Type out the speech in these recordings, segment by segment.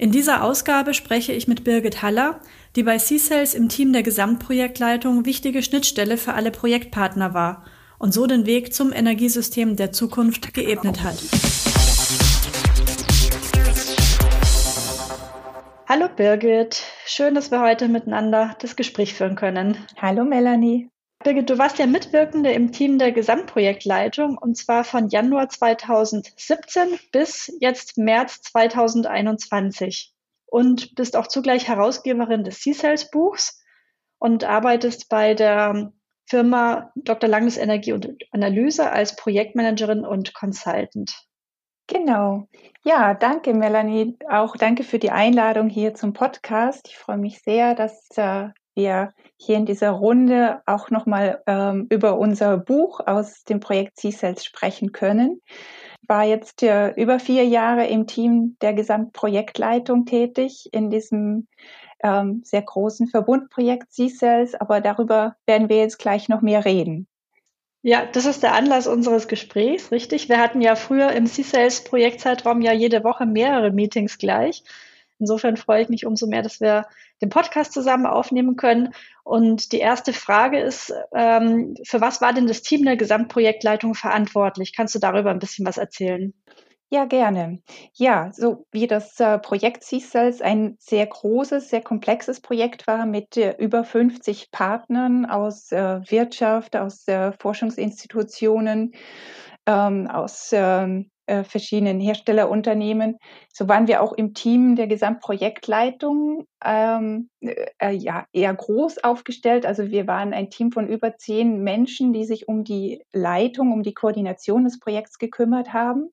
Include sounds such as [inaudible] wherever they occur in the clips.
In dieser Ausgabe spreche ich mit Birgit Haller, die bei C-Cells im Team der Gesamtprojektleitung wichtige Schnittstelle für alle Projektpartner war und so den Weg zum Energiesystem der Zukunft geebnet hat. Hallo Birgit, schön, dass wir heute miteinander das Gespräch führen können. Hallo Melanie. Birgit, du warst ja Mitwirkende im Team der Gesamtprojektleitung und zwar von Januar 2017 bis jetzt März 2021 und bist auch zugleich Herausgeberin des C-Cells Buchs und arbeitest bei der Firma Dr. Langes Energie und Analyse als Projektmanagerin und Consultant. Genau. Ja, danke Melanie. Auch danke für die Einladung hier zum Podcast. Ich freue mich sehr, dass äh, wir hier in dieser Runde auch nochmal ähm, über unser Buch aus dem Projekt C-Cells sprechen können. Ich war jetzt äh, über vier Jahre im Team der Gesamtprojektleitung tätig in diesem ähm, sehr großen Verbundprojekt C-Cells, aber darüber werden wir jetzt gleich noch mehr reden. Ja, das ist der Anlass unseres Gesprächs, richtig? Wir hatten ja früher im C-Sales Projektzeitraum ja jede Woche mehrere Meetings gleich. Insofern freue ich mich umso mehr, dass wir den Podcast zusammen aufnehmen können. Und die erste Frage ist, ähm, für was war denn das Team der Gesamtprojektleitung verantwortlich? Kannst du darüber ein bisschen was erzählen? Ja, gerne. Ja, so wie das äh, Projekt C-Cells ein sehr großes, sehr komplexes Projekt war mit äh, über 50 Partnern aus äh, Wirtschaft, aus äh, Forschungsinstitutionen, ähm, aus ähm, äh, verschiedenen Herstellerunternehmen. So waren wir auch im Team der Gesamtprojektleitung ähm, äh, ja, eher groß aufgestellt. Also wir waren ein Team von über zehn Menschen, die sich um die Leitung, um die Koordination des Projekts gekümmert haben.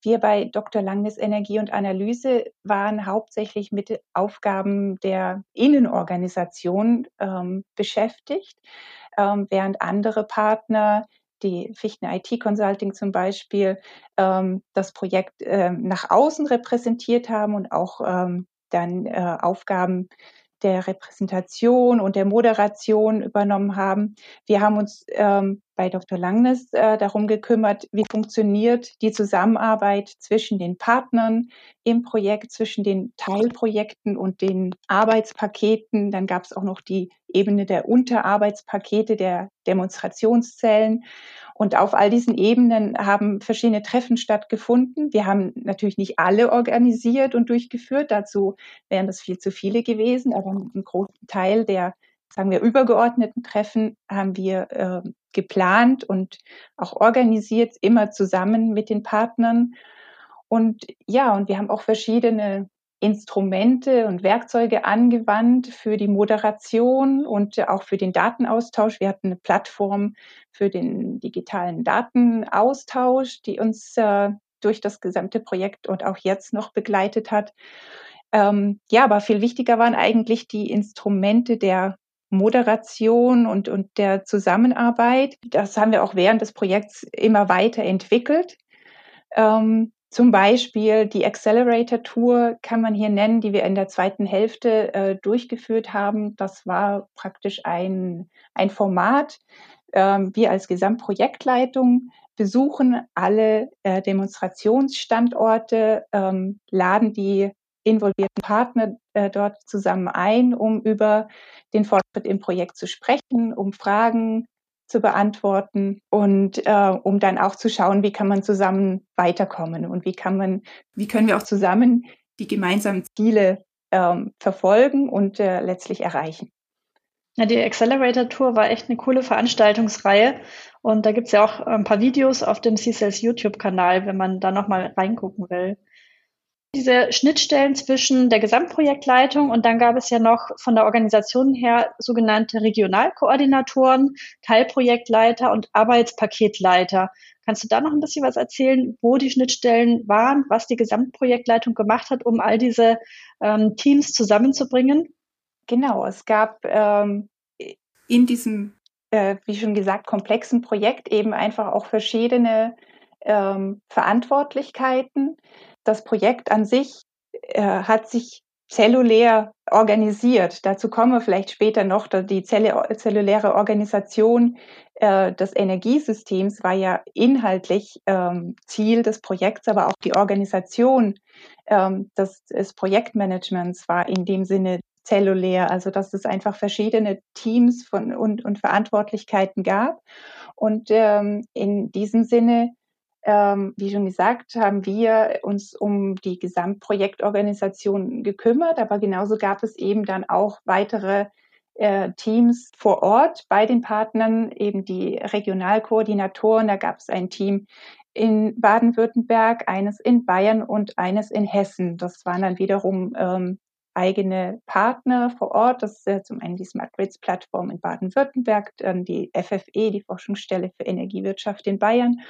Wir bei Dr. Langes Energie und Analyse waren hauptsächlich mit Aufgaben der Innenorganisation ähm, beschäftigt, ähm, während andere Partner die Fichten IT Consulting zum Beispiel ähm, das Projekt äh, nach außen repräsentiert haben und auch ähm, dann äh, Aufgaben der Repräsentation und der Moderation übernommen haben. Wir haben uns ähm, bei Dr. Langnes äh, darum gekümmert, wie funktioniert die Zusammenarbeit zwischen den Partnern im Projekt, zwischen den Teilprojekten und den Arbeitspaketen. Dann gab es auch noch die Ebene der Unterarbeitspakete, der Demonstrationszellen. Und auf all diesen Ebenen haben verschiedene Treffen stattgefunden. Wir haben natürlich nicht alle organisiert und durchgeführt. Dazu wären das viel zu viele gewesen. Aber einen großen Teil der, sagen wir, übergeordneten Treffen haben wir äh, geplant und auch organisiert, immer zusammen mit den Partnern. Und ja, und wir haben auch verschiedene Instrumente und Werkzeuge angewandt für die Moderation und auch für den Datenaustausch. Wir hatten eine Plattform für den digitalen Datenaustausch, die uns äh, durch das gesamte Projekt und auch jetzt noch begleitet hat. Ähm, ja, aber viel wichtiger waren eigentlich die Instrumente der Moderation und, und der Zusammenarbeit. Das haben wir auch während des Projekts immer weiter entwickelt. Ähm, zum Beispiel die Accelerator Tour kann man hier nennen, die wir in der zweiten Hälfte äh, durchgeführt haben. Das war praktisch ein, ein Format. Ähm, wir als Gesamtprojektleitung besuchen alle äh, Demonstrationsstandorte, ähm, laden die involvierten Partner äh, dort zusammen ein, um über den Fortschritt im Projekt zu sprechen, um Fragen zu beantworten und äh, um dann auch zu schauen, wie kann man zusammen weiterkommen und wie kann man, wie können wir auch zusammen die gemeinsamen Ziele ähm, verfolgen und äh, letztlich erreichen. Ja, die Accelerator Tour war echt eine coole Veranstaltungsreihe und da gibt's ja auch ein paar Videos auf dem C-Cells YouTube-Kanal, wenn man da nochmal reingucken will diese Schnittstellen zwischen der Gesamtprojektleitung und dann gab es ja noch von der Organisation her sogenannte Regionalkoordinatoren, Teilprojektleiter und Arbeitspaketleiter. Kannst du da noch ein bisschen was erzählen, wo die Schnittstellen waren, was die Gesamtprojektleitung gemacht hat, um all diese ähm, Teams zusammenzubringen? Genau, es gab ähm, in diesem, äh, wie schon gesagt, komplexen Projekt eben einfach auch verschiedene ähm, Verantwortlichkeiten. Das Projekt an sich äh, hat sich zellulär organisiert. Dazu kommen wir vielleicht später noch. Die zelluläre Organisation äh, des Energiesystems war ja inhaltlich ähm, Ziel des Projekts, aber auch die Organisation ähm, des, des Projektmanagements war in dem Sinne zellulär, also dass es einfach verschiedene Teams von, und, und Verantwortlichkeiten gab. Und ähm, in diesem Sinne ähm, wie schon gesagt, haben wir uns um die Gesamtprojektorganisation gekümmert, aber genauso gab es eben dann auch weitere äh, Teams vor Ort bei den Partnern, eben die Regionalkoordinatoren. Da gab es ein Team in Baden-Württemberg, eines in Bayern und eines in Hessen. Das waren dann wiederum ähm, eigene Partner vor Ort. Das ist äh, zum einen die Smart Grids Plattform in Baden-Württemberg, dann die FFE, die Forschungsstelle für Energiewirtschaft in Bayern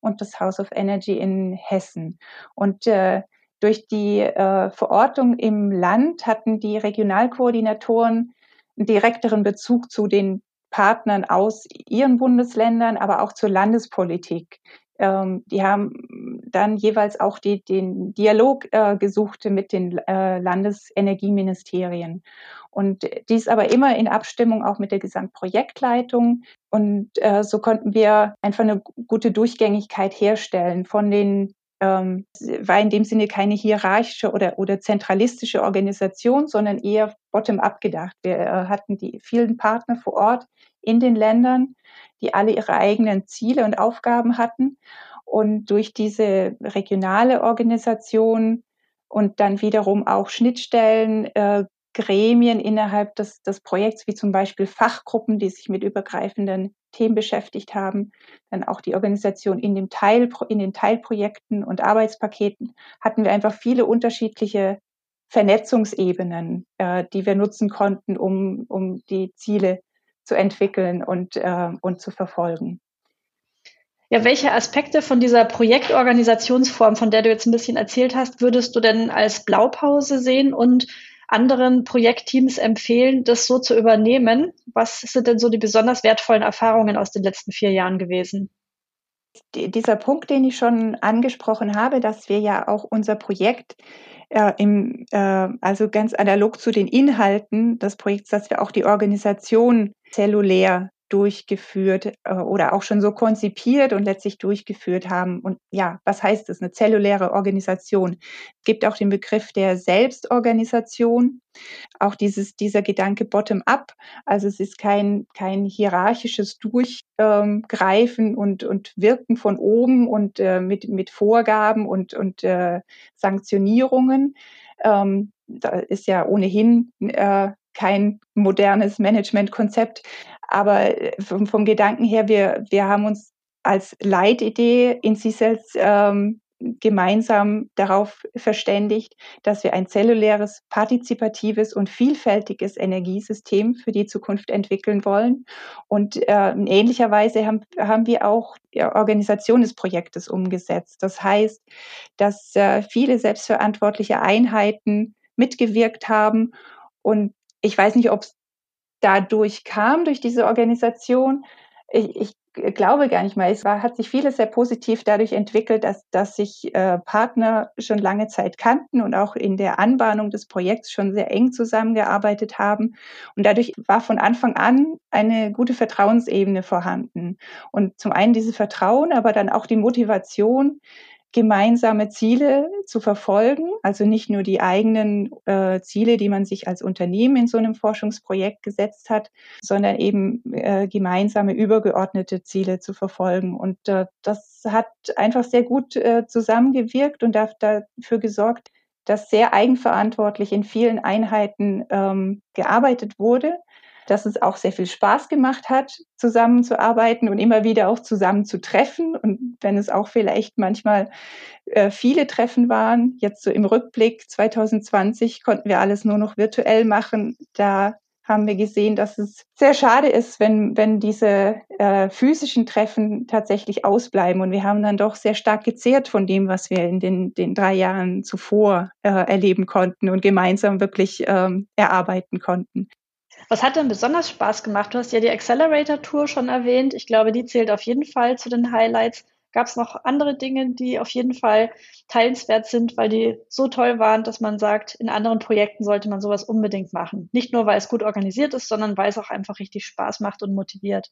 und das House of Energy in Hessen. Und äh, durch die äh, Verortung im Land hatten die Regionalkoordinatoren einen direkteren Bezug zu den Partnern aus ihren Bundesländern, aber auch zur Landespolitik. Ähm, die haben dann jeweils auch die, den Dialog äh, gesucht mit den äh, Landesenergieministerien. Und dies aber immer in Abstimmung auch mit der Gesamtprojektleitung. Und äh, so konnten wir einfach eine gute Durchgängigkeit herstellen von den ähm, war in dem Sinne keine hierarchische oder, oder zentralistische Organisation, sondern eher bottom-up gedacht. Wir äh, hatten die vielen Partner vor Ort in den Ländern, die alle ihre eigenen Ziele und Aufgaben hatten. Und durch diese regionale Organisation und dann wiederum auch Schnittstellen, äh, Gremien innerhalb des, des Projekts, wie zum Beispiel Fachgruppen, die sich mit übergreifenden Themen beschäftigt haben, dann auch die Organisation in, dem Teil, in den Teilprojekten und Arbeitspaketen, hatten wir einfach viele unterschiedliche Vernetzungsebenen, äh, die wir nutzen konnten, um, um die Ziele zu entwickeln und, äh, und zu verfolgen. Ja, welche Aspekte von dieser Projektorganisationsform, von der du jetzt ein bisschen erzählt hast, würdest du denn als Blaupause sehen und anderen Projektteams empfehlen, das so zu übernehmen? Was sind denn so die besonders wertvollen Erfahrungen aus den letzten vier Jahren gewesen? Dieser Punkt, den ich schon angesprochen habe, dass wir ja auch unser Projekt äh, im, äh, also ganz analog zu den Inhalten des Projekts, dass wir auch die Organisation zellulär durchgeführt äh, oder auch schon so konzipiert und letztlich durchgeführt haben. Und ja, was heißt das? Eine zelluläre Organisation. Es gibt auch den Begriff der Selbstorganisation. Auch dieses, dieser Gedanke bottom-up. Also es ist kein, kein hierarchisches Durchgreifen ähm, und, und Wirken von oben und äh, mit, mit Vorgaben und, und äh, Sanktionierungen. Ähm, da ist ja ohnehin äh, kein modernes Managementkonzept. Aber äh, vom, vom Gedanken her, wir, wir haben uns als Leitidee in CSELS ähm, gemeinsam darauf verständigt, dass wir ein zelluläres, partizipatives und vielfältiges Energiesystem für die Zukunft entwickeln wollen. Und äh, in ähnlicher Weise haben, haben wir auch die Organisation des Projektes umgesetzt. Das heißt, dass äh, viele selbstverantwortliche Einheiten mitgewirkt haben. Und ich weiß nicht, ob es dadurch kam, durch diese Organisation. Ich, ich glaube gar nicht mal. Es war, hat sich vieles sehr positiv dadurch entwickelt, dass, dass sich äh, Partner schon lange Zeit kannten und auch in der Anbahnung des Projekts schon sehr eng zusammengearbeitet haben. Und dadurch war von Anfang an eine gute Vertrauensebene vorhanden. Und zum einen dieses Vertrauen, aber dann auch die Motivation, gemeinsame Ziele zu verfolgen, also nicht nur die eigenen äh, Ziele, die man sich als Unternehmen in so einem Forschungsprojekt gesetzt hat, sondern eben äh, gemeinsame übergeordnete Ziele zu verfolgen. Und äh, das hat einfach sehr gut äh, zusammengewirkt und dafür gesorgt, dass sehr eigenverantwortlich in vielen Einheiten ähm, gearbeitet wurde dass es auch sehr viel Spaß gemacht hat, zusammenzuarbeiten und immer wieder auch zusammen zu treffen. Und wenn es auch vielleicht manchmal äh, viele Treffen waren, jetzt so im Rückblick 2020 konnten wir alles nur noch virtuell machen. Da haben wir gesehen, dass es sehr schade ist, wenn, wenn diese äh, physischen Treffen tatsächlich ausbleiben. Und wir haben dann doch sehr stark gezehrt von dem, was wir in den, den drei Jahren zuvor äh, erleben konnten und gemeinsam wirklich ähm, erarbeiten konnten. Was hat denn besonders Spaß gemacht? Du hast ja die Accelerator Tour schon erwähnt. Ich glaube, die zählt auf jeden Fall zu den Highlights. Gab es noch andere Dinge, die auf jeden Fall teilenswert sind, weil die so toll waren, dass man sagt, in anderen Projekten sollte man sowas unbedingt machen. Nicht nur, weil es gut organisiert ist, sondern weil es auch einfach richtig Spaß macht und motiviert.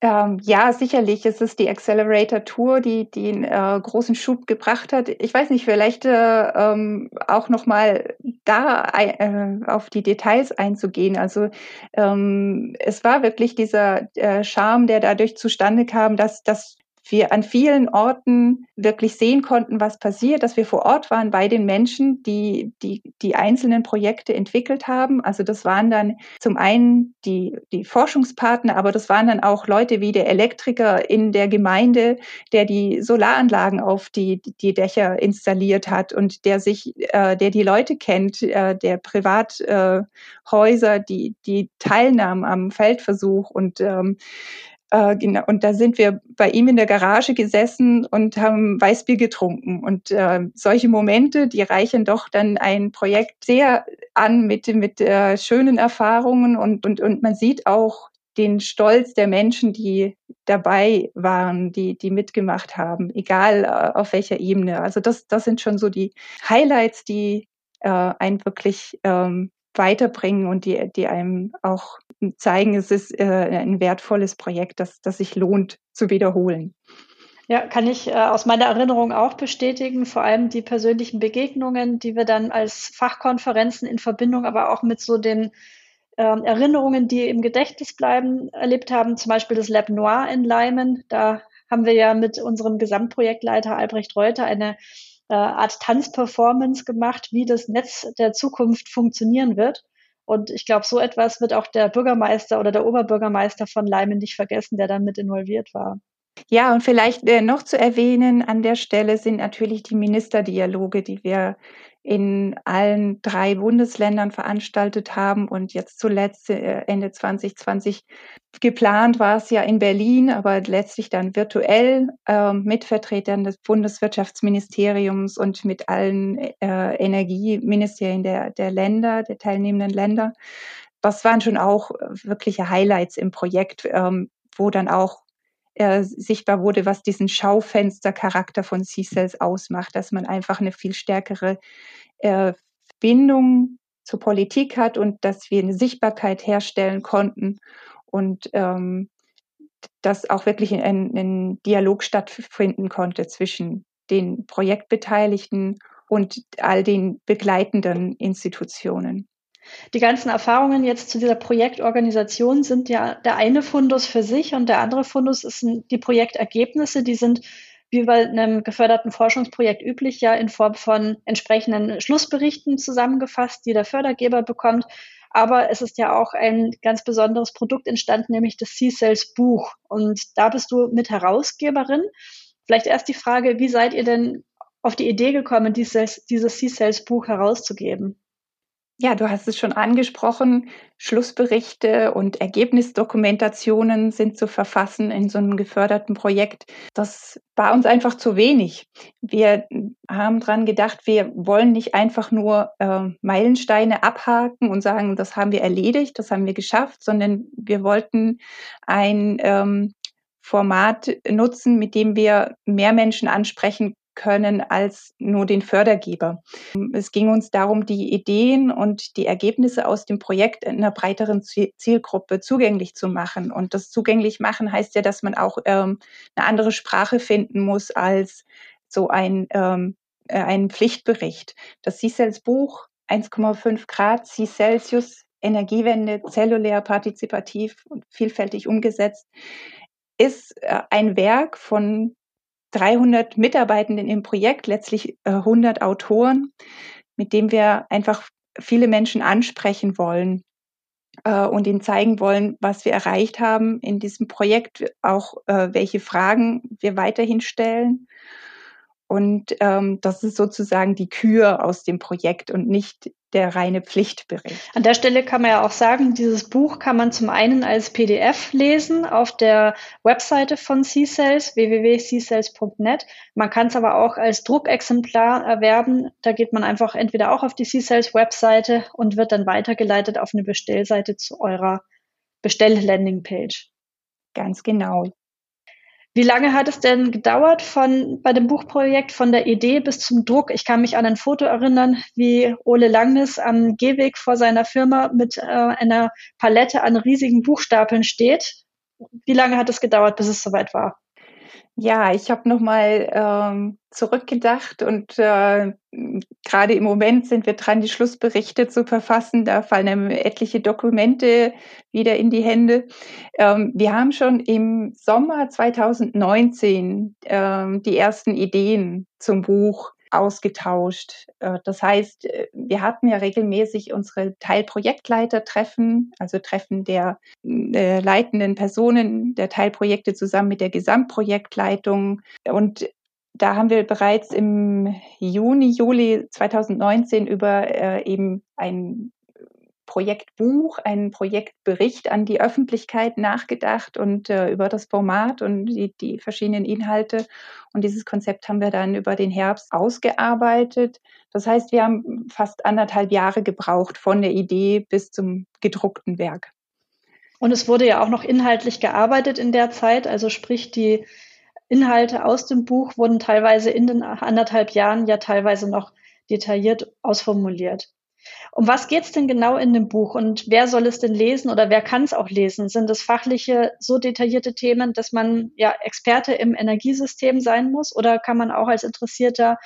Ähm, ja, sicherlich. Es ist die Accelerator Tour, die, einen äh, großen Schub gebracht hat. Ich weiß nicht, vielleicht äh, ähm, auch noch mal da äh, auf die Details einzugehen. Also ähm, es war wirklich dieser äh, Charme, der dadurch zustande kam, dass, dass wir an vielen Orten wirklich sehen konnten, was passiert, dass wir vor Ort waren bei den Menschen, die die, die einzelnen Projekte entwickelt haben. Also das waren dann zum einen die, die Forschungspartner, aber das waren dann auch Leute wie der Elektriker in der Gemeinde, der die Solaranlagen auf die, die Dächer installiert hat und der sich, äh, der die Leute kennt, äh, der Privathäuser, äh, die, die teilnahmen am Feldversuch und ähm, äh, genau, und da sind wir bei ihm in der Garage gesessen und haben Weißbier getrunken. Und äh, solche Momente, die reichen doch dann ein Projekt sehr an mit, mit äh, schönen Erfahrungen und, und, und man sieht auch den Stolz der Menschen, die dabei waren, die, die mitgemacht haben, egal äh, auf welcher Ebene. Also das, das sind schon so die Highlights, die äh, einen wirklich ähm, weiterbringen und die, die einem auch zeigen, es ist äh, ein wertvolles Projekt, das, das sich lohnt zu wiederholen. Ja, kann ich äh, aus meiner Erinnerung auch bestätigen. Vor allem die persönlichen Begegnungen, die wir dann als Fachkonferenzen in Verbindung, aber auch mit so den äh, Erinnerungen, die im Gedächtnis bleiben, erlebt haben. Zum Beispiel das Lab Noir in Leimen. Da haben wir ja mit unserem Gesamtprojektleiter Albrecht Reuter eine äh, Art Tanzperformance gemacht, wie das Netz der Zukunft funktionieren wird. Und ich glaube, so etwas wird auch der Bürgermeister oder der Oberbürgermeister von Leimen nicht vergessen, der dann mit involviert war. Ja, und vielleicht äh, noch zu erwähnen an der Stelle sind natürlich die Ministerdialoge, die wir in allen drei Bundesländern veranstaltet haben und jetzt zuletzt äh, Ende 2020 geplant war es ja in Berlin, aber letztlich dann virtuell äh, mit Vertretern des Bundeswirtschaftsministeriums und mit allen äh, Energieministerien der, der Länder, der teilnehmenden Länder. Das waren schon auch wirkliche Highlights im Projekt, ähm, wo dann auch äh, sichtbar wurde, was diesen Schaufenstercharakter von C-Cells ausmacht, dass man einfach eine viel stärkere äh, Bindung zur Politik hat und dass wir eine Sichtbarkeit herstellen konnten und ähm, dass auch wirklich ein, ein Dialog stattfinden konnte zwischen den Projektbeteiligten und all den begleitenden Institutionen. Die ganzen Erfahrungen jetzt zu dieser Projektorganisation sind ja der eine Fundus für sich und der andere Fundus ist die Projektergebnisse. Die sind wie bei einem geförderten Forschungsprojekt üblich ja in Form von entsprechenden Schlussberichten zusammengefasst, die der Fördergeber bekommt. Aber es ist ja auch ein ganz besonderes Produkt entstanden, nämlich das C-Cells Buch. Und da bist du mit Herausgeberin. Vielleicht erst die Frage, wie seid ihr denn auf die Idee gekommen, dieses, dieses C-Cells Buch herauszugeben? Ja, du hast es schon angesprochen. Schlussberichte und Ergebnisdokumentationen sind zu verfassen in so einem geförderten Projekt. Das war uns einfach zu wenig. Wir haben dran gedacht, wir wollen nicht einfach nur äh, Meilensteine abhaken und sagen, das haben wir erledigt, das haben wir geschafft, sondern wir wollten ein ähm, Format nutzen, mit dem wir mehr Menschen ansprechen können als nur den Fördergeber. Es ging uns darum, die Ideen und die Ergebnisse aus dem Projekt in einer breiteren Zielgruppe zugänglich zu machen. Und das zugänglich machen heißt ja, dass man auch ähm, eine andere Sprache finden muss als so ein, ähm, äh, ein Pflichtbericht. Das C-Cells Buch 1,5 Grad C Celsius Energiewende, zellulär, partizipativ und vielfältig umgesetzt, ist äh, ein Werk von 300 Mitarbeitenden im Projekt, letztlich 100 äh, Autoren, mit dem wir einfach viele Menschen ansprechen wollen äh, und ihnen zeigen wollen, was wir erreicht haben in diesem Projekt, auch äh, welche Fragen wir weiterhin stellen. Und ähm, das ist sozusagen die Kür aus dem Projekt und nicht der reine Pflichtbericht. An der Stelle kann man ja auch sagen, dieses Buch kann man zum einen als PDF lesen auf der Webseite von C-Cells, www.ccells.net. Man kann es aber auch als Druckexemplar erwerben. Da geht man einfach entweder auch auf die C-Cells Webseite und wird dann weitergeleitet auf eine Bestellseite zu eurer Bestell-Landing-Page. Ganz genau. Wie lange hat es denn gedauert von bei dem Buchprojekt von der Idee bis zum Druck? Ich kann mich an ein Foto erinnern, wie Ole Langnes am Gehweg vor seiner Firma mit äh, einer Palette an riesigen Buchstapeln steht. Wie lange hat es gedauert, bis es soweit war? Ja, ich habe nochmal ähm, zurückgedacht und äh, gerade im Moment sind wir dran, die Schlussberichte zu verfassen. Da fallen einem etliche Dokumente wieder in die Hände. Ähm, wir haben schon im Sommer 2019 ähm, die ersten Ideen zum Buch ausgetauscht. Äh, das heißt, äh, wir hatten ja regelmäßig unsere Teilprojektleiter-Treffen, also Treffen der äh, leitenden Personen der Teilprojekte zusammen mit der Gesamtprojektleitung. Und da haben wir bereits im Juni, Juli 2019 über eben ein Projektbuch, einen Projektbericht an die Öffentlichkeit nachgedacht und äh, über das Format und die, die verschiedenen Inhalte. Und dieses Konzept haben wir dann über den Herbst ausgearbeitet. Das heißt, wir haben fast anderthalb Jahre gebraucht von der Idee bis zum gedruckten Werk. Und es wurde ja auch noch inhaltlich gearbeitet in der Zeit, also sprich die Inhalte aus dem Buch wurden teilweise in den anderthalb Jahren ja teilweise noch detailliert ausformuliert. Um was geht es denn genau in dem Buch und wer soll es denn lesen oder wer kann es auch lesen? Sind es fachliche, so detaillierte Themen, dass man ja Experte im Energiesystem sein muss oder kann man auch als Interessierter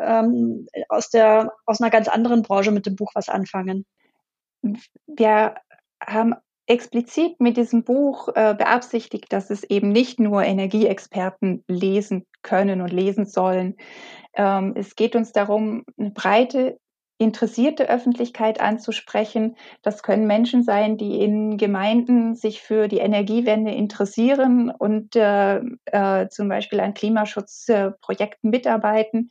ähm, aus, der, aus einer ganz anderen Branche mit dem Buch was anfangen? Wir haben explizit mit diesem Buch äh, beabsichtigt, dass es eben nicht nur Energieexperten lesen können und lesen sollen. Ähm, es geht uns darum, eine breite interessierte Öffentlichkeit anzusprechen. Das können Menschen sein, die in Gemeinden sich für die Energiewende interessieren und äh, äh, zum Beispiel an Klimaschutzprojekten mitarbeiten.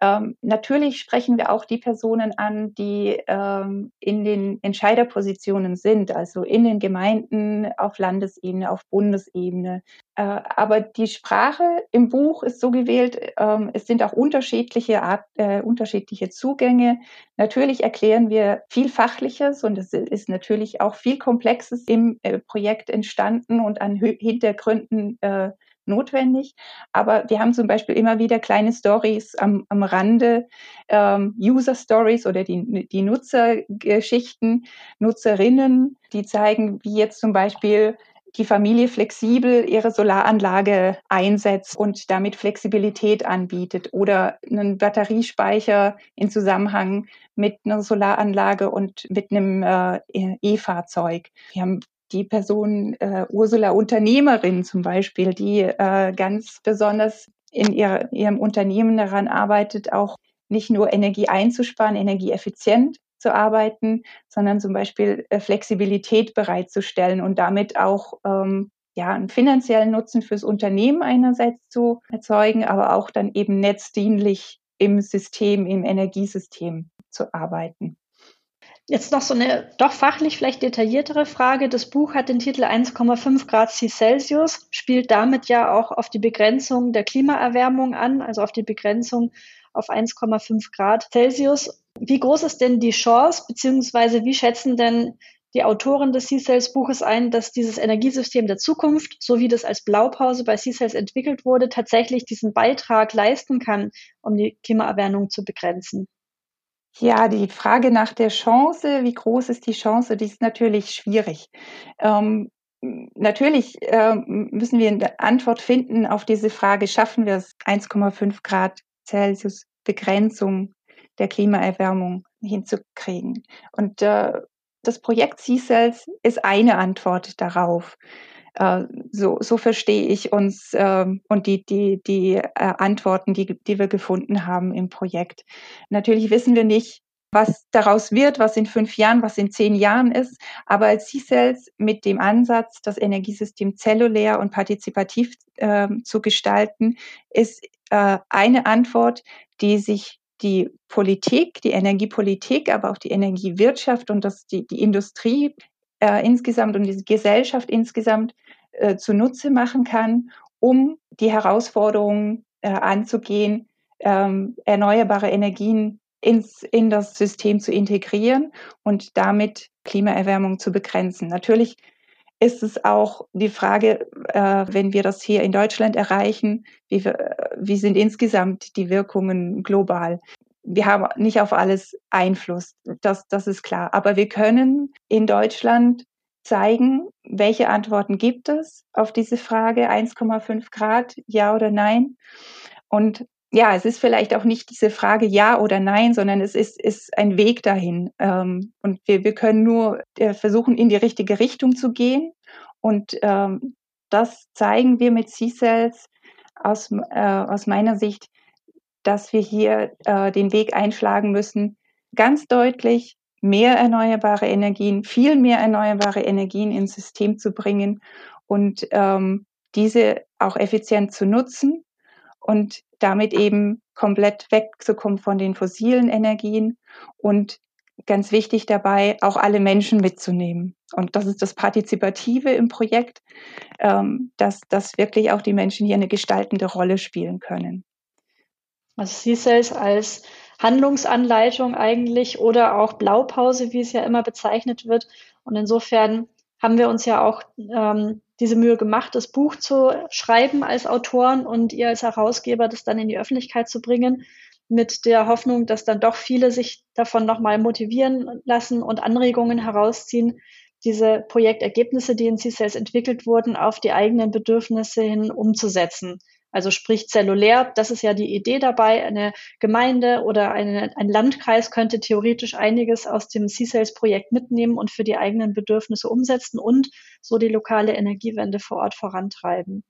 Ähm, natürlich sprechen wir auch die Personen an, die ähm, in den Entscheiderpositionen sind, also in den Gemeinden, auf Landesebene, auf Bundesebene. Äh, aber die Sprache im Buch ist so gewählt, ähm, es sind auch unterschiedliche, Art, äh, unterschiedliche Zugänge. Natürlich erklären wir viel Fachliches und es ist natürlich auch viel Komplexes im äh, Projekt entstanden und an Hintergründen äh, notwendig. Aber wir haben zum Beispiel immer wieder kleine Stories am, am Rande, ähm, User Stories oder die, die Nutzergeschichten, Nutzerinnen, die zeigen, wie jetzt zum Beispiel die Familie flexibel ihre Solaranlage einsetzt und damit Flexibilität anbietet oder einen Batteriespeicher in Zusammenhang mit einer Solaranlage und mit einem äh, E-Fahrzeug. Wir haben die Person äh, Ursula Unternehmerin zum Beispiel, die äh, ganz besonders in ihrer, ihrem Unternehmen daran arbeitet, auch nicht nur Energie einzusparen, energieeffizient zu arbeiten, sondern zum Beispiel äh, Flexibilität bereitzustellen und damit auch ähm, ja, einen finanziellen Nutzen fürs Unternehmen einerseits zu erzeugen, aber auch dann eben netzdienlich im System, im Energiesystem zu arbeiten. Jetzt noch so eine doch fachlich vielleicht detailliertere Frage. Das Buch hat den Titel 1,5 Grad Celsius, spielt damit ja auch auf die Begrenzung der Klimaerwärmung an, also auf die Begrenzung auf 1,5 Grad Celsius. Wie groß ist denn die Chance, beziehungsweise wie schätzen denn die Autoren des C-Cells Buches ein, dass dieses Energiesystem der Zukunft, so wie das als Blaupause bei C-Cells entwickelt wurde, tatsächlich diesen Beitrag leisten kann, um die Klimaerwärmung zu begrenzen? Ja, die Frage nach der Chance, wie groß ist die Chance, die ist natürlich schwierig. Ähm, natürlich äh, müssen wir eine Antwort finden auf diese Frage, schaffen wir es 1,5 Grad Celsius Begrenzung der Klimaerwärmung hinzukriegen. Und äh, das Projekt C-Cells ist eine Antwort darauf. Äh, so, so verstehe ich uns äh, und die, die, die äh, Antworten, die, die wir gefunden haben im Projekt. Natürlich wissen wir nicht, was daraus wird, was in fünf Jahren, was in zehn Jahren ist. Aber als C-Cells mit dem Ansatz, das Energiesystem zellulär und partizipativ äh, zu gestalten, ist äh, eine Antwort, die sich die Politik, die Energiepolitik, aber auch die Energiewirtschaft und das, die, die Industrie äh, insgesamt und die Gesellschaft insgesamt äh, zunutze machen kann, um die Herausforderungen äh, anzugehen, ähm, erneuerbare Energien ins, in das System zu integrieren und damit Klimaerwärmung zu begrenzen. Natürlich ist es auch die Frage, äh, wenn wir das hier in Deutschland erreichen, wie, wir, wie sind insgesamt die Wirkungen global? Wir haben nicht auf alles Einfluss, das, das ist klar. Aber wir können in Deutschland zeigen, welche Antworten gibt es auf diese Frage 1,5 Grad, ja oder nein. Und ja, es ist vielleicht auch nicht diese Frage ja oder nein, sondern es ist, ist ein Weg dahin. Ähm, und wir, wir können nur äh, versuchen, in die richtige Richtung zu gehen. Und ähm, das zeigen wir mit C-Cells aus, äh, aus meiner Sicht, dass wir hier äh, den Weg einschlagen müssen, ganz deutlich mehr erneuerbare Energien, viel mehr erneuerbare Energien ins System zu bringen und ähm, diese auch effizient zu nutzen und damit eben komplett wegzukommen von den fossilen Energien und ganz wichtig dabei, auch alle Menschen mitzunehmen. Und das ist das Partizipative im Projekt, ähm, dass, dass wirklich auch die Menschen hier eine gestaltende Rolle spielen können. Also C-Cells als Handlungsanleitung eigentlich oder auch Blaupause, wie es ja immer bezeichnet wird. Und insofern haben wir uns ja auch ähm, diese Mühe gemacht, das Buch zu schreiben als Autoren und ihr als Herausgeber das dann in die Öffentlichkeit zu bringen, mit der Hoffnung, dass dann doch viele sich davon nochmal motivieren lassen und Anregungen herausziehen, diese Projektergebnisse, die in C-Cells entwickelt wurden, auf die eigenen Bedürfnisse hin umzusetzen. Also sprich zellulär, das ist ja die Idee dabei. Eine Gemeinde oder eine, ein Landkreis könnte theoretisch einiges aus dem C-Cells-Projekt mitnehmen und für die eigenen Bedürfnisse umsetzen und so die lokale Energiewende vor Ort vorantreiben.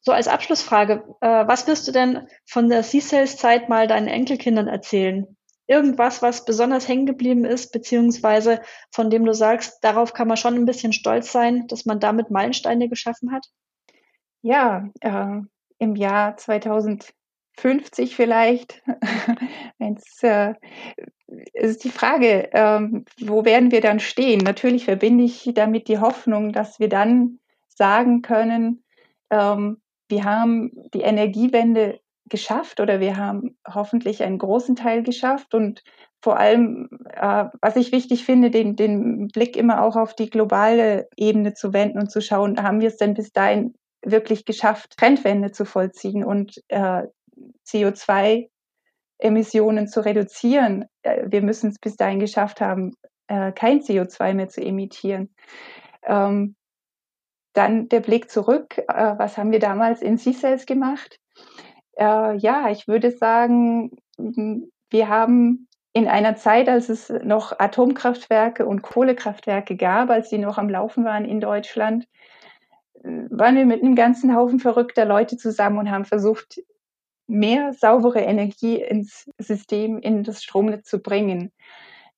So als Abschlussfrage, äh, was wirst du denn von der C-Cells-Zeit mal deinen Enkelkindern erzählen? Irgendwas, was besonders hängen geblieben ist, beziehungsweise von dem du sagst, darauf kann man schon ein bisschen stolz sein, dass man damit Meilensteine geschaffen hat? Ja, äh, im Jahr 2050 vielleicht, [laughs] wenn's, äh, ist die Frage, ähm, wo werden wir dann stehen? Natürlich verbinde ich damit die Hoffnung, dass wir dann sagen können, ähm, wir haben die Energiewende geschafft oder wir haben hoffentlich einen großen Teil geschafft und vor allem, äh, was ich wichtig finde, den, den Blick immer auch auf die globale Ebene zu wenden und zu schauen, haben wir es denn bis dahin wirklich geschafft, Trendwende zu vollziehen und äh, CO2-Emissionen zu reduzieren. Äh, wir müssen es bis dahin geschafft haben, äh, kein CO2 mehr zu emittieren. Ähm, dann der Blick zurück. Äh, was haben wir damals in C-Cells gemacht? Äh, ja, ich würde sagen, wir haben in einer Zeit, als es noch Atomkraftwerke und Kohlekraftwerke gab, als sie noch am Laufen waren in Deutschland, waren wir mit einem ganzen Haufen verrückter Leute zusammen und haben versucht, mehr saubere Energie ins System, in das Stromnetz zu bringen.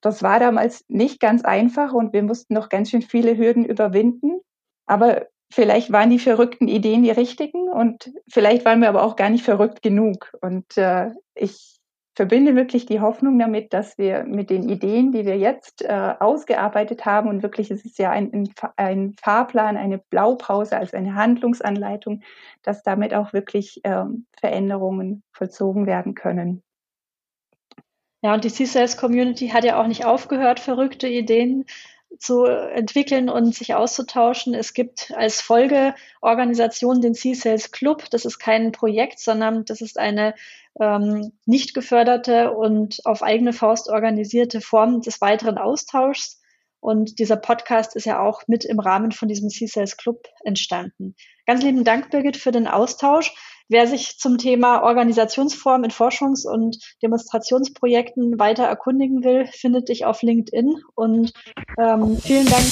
Das war damals nicht ganz einfach und wir mussten noch ganz schön viele Hürden überwinden. Aber vielleicht waren die verrückten Ideen die richtigen und vielleicht waren wir aber auch gar nicht verrückt genug. Und äh, ich verbinde wirklich die Hoffnung damit, dass wir mit den Ideen, die wir jetzt äh, ausgearbeitet haben, und wirklich ist es ja ein, ein Fahrplan, eine Blaupause als eine Handlungsanleitung, dass damit auch wirklich ähm, Veränderungen vollzogen werden können. Ja, und die C-Sales-Community hat ja auch nicht aufgehört, verrückte Ideen zu entwickeln und sich auszutauschen. Es gibt als Folgeorganisation den C-Sales Club. Das ist kein Projekt, sondern das ist eine ähm, nicht geförderte und auf eigene Faust organisierte Form des weiteren Austauschs. Und dieser Podcast ist ja auch mit im Rahmen von diesem C-Sales Club entstanden. Ganz lieben Dank, Birgit, für den Austausch. Wer sich zum Thema Organisationsform in Forschungs- und Demonstrationsprojekten weiter erkundigen will, findet dich auf LinkedIn. Und ähm, vielen Dank.